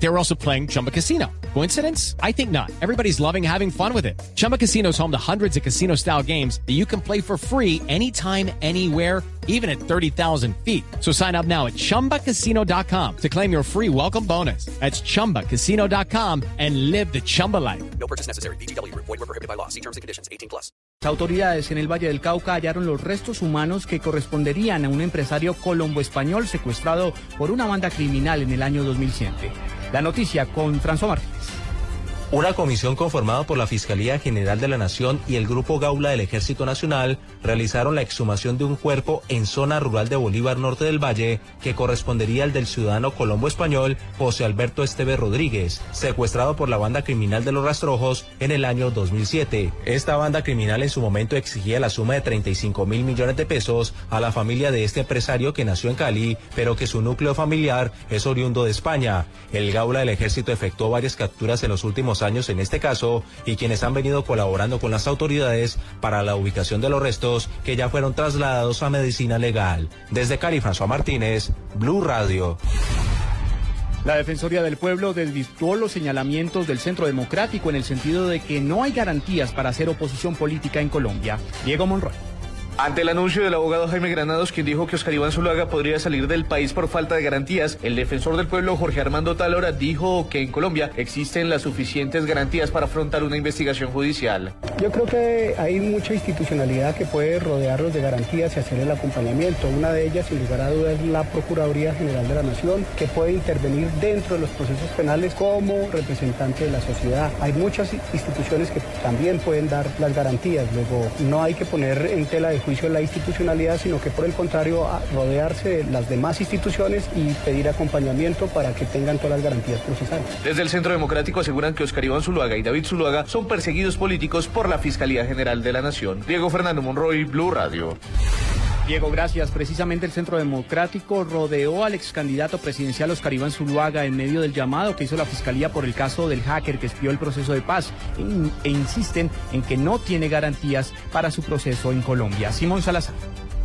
They were also playing Chumba Casino. Coincidence? I think not. Everybody's loving having fun with it. Chumba Casino is home to hundreds of casino style games that you can play for free anytime, anywhere, even at 30,000 feet. So sign up now at chumbacasino.com to claim your free welcome bonus. That's chumbacasino.com and live the Chumba life. No purchase necessary. BGW. Void were prohibited by law. See terms and conditions. 18 plus. Las autoridades en el Valle del Cauca hallaron los restos humanos que corresponderían a un empresario colombo-español secuestrado por una banda criminal en el año 2007. La noticia con Martínez. Una comisión conformada por la Fiscalía General de la Nación y el Grupo Gaula del Ejército Nacional realizaron la exhumación de un cuerpo en zona rural de Bolívar Norte del Valle que correspondería al del ciudadano colombo español José Alberto Esteve Rodríguez, secuestrado por la banda criminal de los Rastrojos en el año 2007. Esta banda criminal en su momento exigía la suma de 35 mil millones de pesos a la familia de este empresario que nació en Cali, pero que su núcleo familiar es oriundo de España. El Gaula del Ejército efectuó varias capturas en los últimos años en este caso y quienes han venido colaborando con las autoridades para la ubicación de los restos que ya fueron trasladados a medicina legal. Desde Cali, François Martínez, Blue Radio. La Defensoría del Pueblo desvirtuó los señalamientos del Centro Democrático en el sentido de que no hay garantías para hacer oposición política en Colombia. Diego Monroy. Ante el anuncio del abogado Jaime Granados, quien dijo que Oscar Iván Zuluaga podría salir del país por falta de garantías, el defensor del pueblo Jorge Armando Talora dijo que en Colombia existen las suficientes garantías para afrontar una investigación judicial. Yo creo que hay mucha institucionalidad que puede rodearlos de garantías y hacer el acompañamiento. Una de ellas, sin lugar a dudas, es la Procuraduría General de la Nación, que puede intervenir dentro de los procesos penales como representante de la sociedad. Hay muchas instituciones que también pueden dar las garantías. Luego, no hay que poner en tela de juicio la institucionalidad, sino que por el contrario, rodearse de las demás instituciones y pedir acompañamiento para que tengan todas las garantías procesales. Desde el Centro Democrático aseguran que Oscar Iván Zuluaga y David Zuluaga son perseguidos políticos por la Fiscalía General de la Nación. Diego Fernando Monroy, Blue Radio. Diego, gracias. Precisamente el Centro Democrático rodeó al ex candidato presidencial Oscar Iván Zuluaga en medio del llamado que hizo la Fiscalía por el caso del hacker que espió el proceso de paz e, insisten en que no tiene garantías para su proceso en Colombia. Simón Salazar.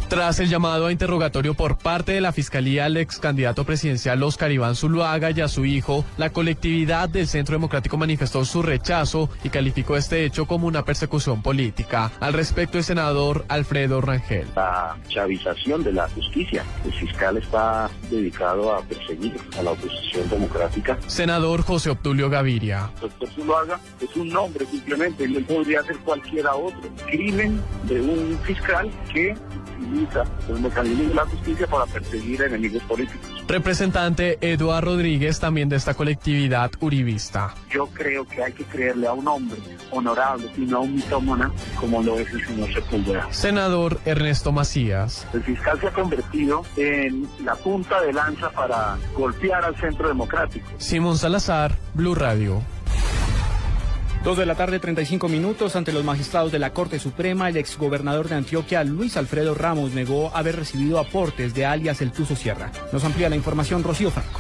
Tras el llamado a interrogatorio por parte de la Fiscalía al ex candidato presidencial Oscar Iván Zuluaga y a su hijo, la colectividad del Centro Democrático manifestó su rechazo y calificó este hecho como una persecución política. Al respecto, el senador Alfredo Rangel. La chavización de la justicia. El fiscal está dedicado a perseguir a la oposición democrática. Senador José Obdulio Gaviria. Doctor Zuluaga es un nombre simplemente, no podría ser cualquiera otro. Crimen de un fiscal que utiliza los mecanismos de la justicia para perseguir enemigos políticos. Representante Eduardo Rodríguez, también de esta colectividad uribista. Yo creo que hay que creerle a un hombre honorable y no a un mitómana como lo es el señor Sepúlveda. Senador Ernesto Macías. El fiscal se ha convertido en la punta de lanza para golpear al centro democrático. Simón Salazar, Blue Radio. Dos de la tarde, 35 minutos. Ante los magistrados de la Corte Suprema, el exgobernador de Antioquia, Luis Alfredo Ramos, negó haber recibido aportes de alias El Tuzo Sierra. Nos amplía la información Rocío Franco.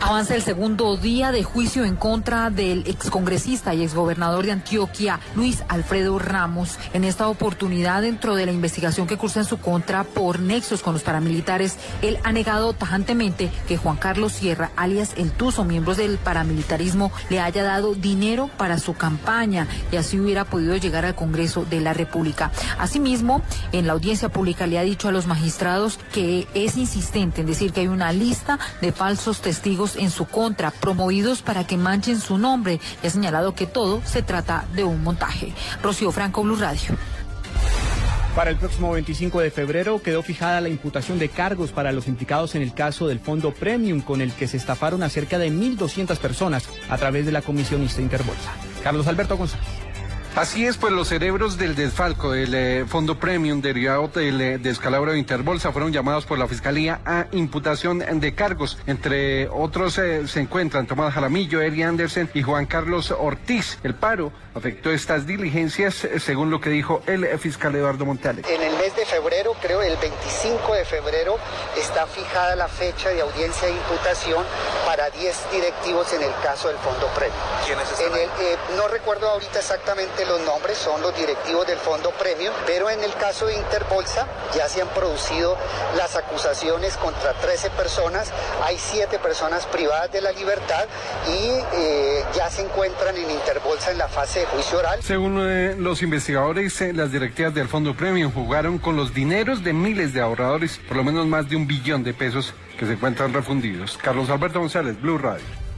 Avanza el segundo día de juicio en contra del excongresista y exgobernador de Antioquia, Luis Alfredo Ramos. En esta oportunidad, dentro de la investigación que cursa en su contra por nexos con los paramilitares, él ha negado tajantemente que Juan Carlos Sierra, alias El Tuzo, miembros del paramilitarismo, le haya dado dinero para su campaña y así hubiera podido llegar al Congreso de la República. Asimismo, en la audiencia pública le ha dicho a los magistrados que es insistente en decir que hay una lista de falsos testigos en su contra, promovidos para que manchen su nombre, y ha señalado que todo se trata de un montaje. Rocío Franco, Blue Radio. Para el próximo 25 de febrero quedó fijada la imputación de cargos para los implicados en el caso del Fondo Premium, con el que se estafaron a cerca de 1.200 personas a través de la comisionista Interbolsa. Carlos Alberto González. Así es, pues los cerebros del desfalco del eh, fondo premium derivado del eh, descalabro de Interbolsa fueron llamados por la Fiscalía a imputación de cargos. Entre otros eh, se encuentran Tomás Jaramillo, Eri Anderson y Juan Carlos Ortiz. El paro afectó estas diligencias, según lo que dijo el fiscal Eduardo Montales. En el mes de febrero, creo el 25 de febrero, está fijada la fecha de audiencia de imputación para 10 directivos en el caso del fondo premium. ¿Quiénes están en el, eh, No recuerdo ahorita exactamente los nombres, son los directivos del Fondo Premium, pero en el caso de Interbolsa ya se han producido las acusaciones contra 13 personas, hay 7 personas privadas de la libertad y eh, ya se encuentran en Interbolsa en la fase de juicio oral. Según eh, los investigadores, eh, las directivas del Fondo Premium jugaron con los dineros de miles de ahorradores, por lo menos más de un billón de pesos que se encuentran refundidos. Carlos Alberto González, Blue Radio.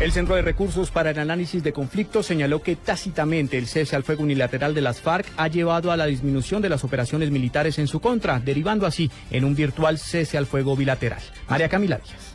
El Centro de Recursos para el Análisis de Conflictos señaló que tácitamente el cese al fuego unilateral de las FARC ha llevado a la disminución de las operaciones militares en su contra, derivando así en un virtual cese al fuego bilateral. María Camila Díaz.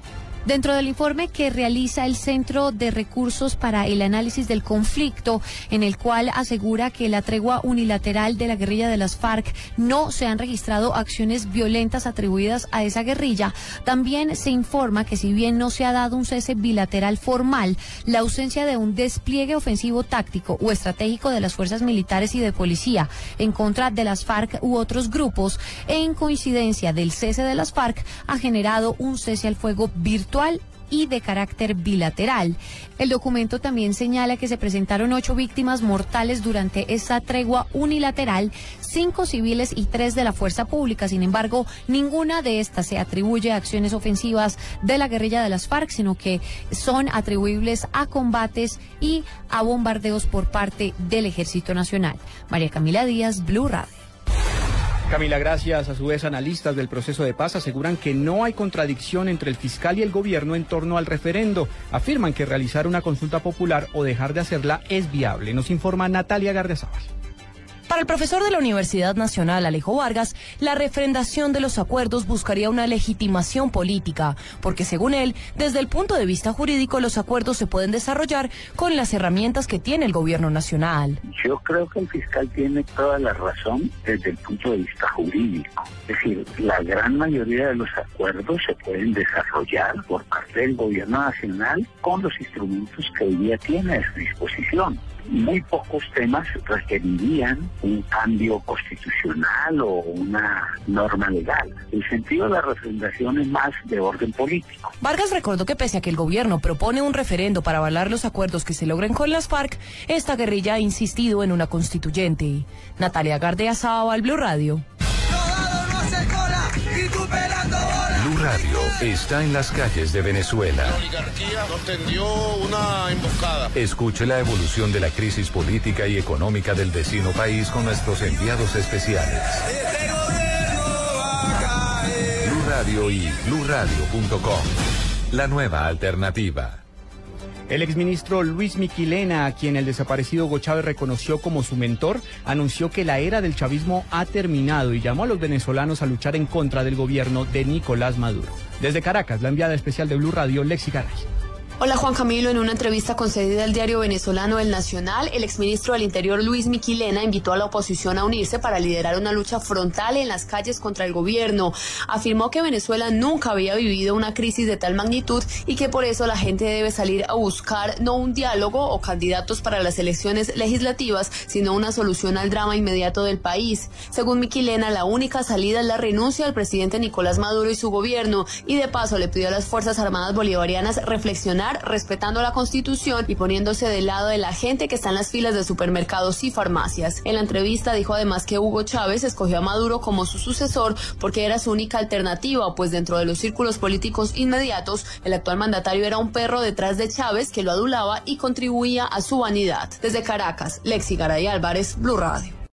Dentro del informe que realiza el Centro de Recursos para el Análisis del Conflicto, en el cual asegura que la tregua unilateral de la guerrilla de las FARC no se han registrado acciones violentas atribuidas a esa guerrilla, también se informa que si bien no se ha dado un cese bilateral formal, la ausencia de un despliegue ofensivo táctico o estratégico de las fuerzas militares y de policía en contra de las FARC u otros grupos, en coincidencia del cese de las FARC, ha generado un cese al fuego virtual y de carácter bilateral. El documento también señala que se presentaron ocho víctimas mortales durante esta tregua unilateral, cinco civiles y tres de la fuerza pública. Sin embargo, ninguna de estas se atribuye a acciones ofensivas de la guerrilla de las FARC, sino que son atribuibles a combates y a bombardeos por parte del Ejército Nacional. María Camila Díaz, Blue Radio. Camila, gracias. A su vez, analistas del proceso de paz aseguran que no hay contradicción entre el fiscal y el gobierno en torno al referendo. Afirman que realizar una consulta popular o dejar de hacerla es viable. Nos informa Natalia Gardezábal. Para el profesor de la Universidad Nacional, Alejo Vargas, la refrendación de los acuerdos buscaría una legitimación política, porque según él, desde el punto de vista jurídico, los acuerdos se pueden desarrollar con las herramientas que tiene el gobierno nacional. Yo creo que el fiscal tiene toda la razón desde el punto de vista jurídico. Es decir, la gran mayoría de los acuerdos se pueden desarrollar por parte del gobierno nacional con los instrumentos que hoy día tiene a su disposición muy pocos temas requerirían un cambio constitucional o una norma legal. El sentido de la refundación es más de orden político. Vargas recordó que pese a que el gobierno propone un referendo para avalar los acuerdos que se logren con las FARC, esta guerrilla ha insistido en una constituyente. Natalia Gardea al Blue Radio. Blue Radio está en las calles de Venezuela. La oligarquía nos tendió una emboscada. Escuche la evolución de la crisis política y económica del vecino país con nuestros enviados especiales. Blue Radio y bluradio.com. La nueva alternativa. El exministro Luis Miquilena, a quien el desaparecido Hugo Chávez reconoció como su mentor, anunció que la era del chavismo ha terminado y llamó a los venezolanos a luchar en contra del gobierno de Nicolás Maduro. Desde Caracas, la enviada especial de Blue Radio, Lexi Garay. Hola Juan Camilo, en una entrevista concedida al diario venezolano El Nacional, el exministro del Interior Luis Miquilena invitó a la oposición a unirse para liderar una lucha frontal en las calles contra el gobierno. Afirmó que Venezuela nunca había vivido una crisis de tal magnitud y que por eso la gente debe salir a buscar no un diálogo o candidatos para las elecciones legislativas, sino una solución al drama inmediato del país. Según Miquilena, la única salida es la renuncia al presidente Nicolás Maduro y su gobierno y de paso le pidió a las Fuerzas Armadas Bolivarianas reflexionar respetando la Constitución y poniéndose del lado de la gente que está en las filas de supermercados y farmacias. En la entrevista dijo además que Hugo Chávez escogió a Maduro como su sucesor porque era su única alternativa, pues dentro de los círculos políticos inmediatos, el actual mandatario era un perro detrás de Chávez que lo adulaba y contribuía a su vanidad. Desde Caracas, Lexi Garay Álvarez, Blue Radio.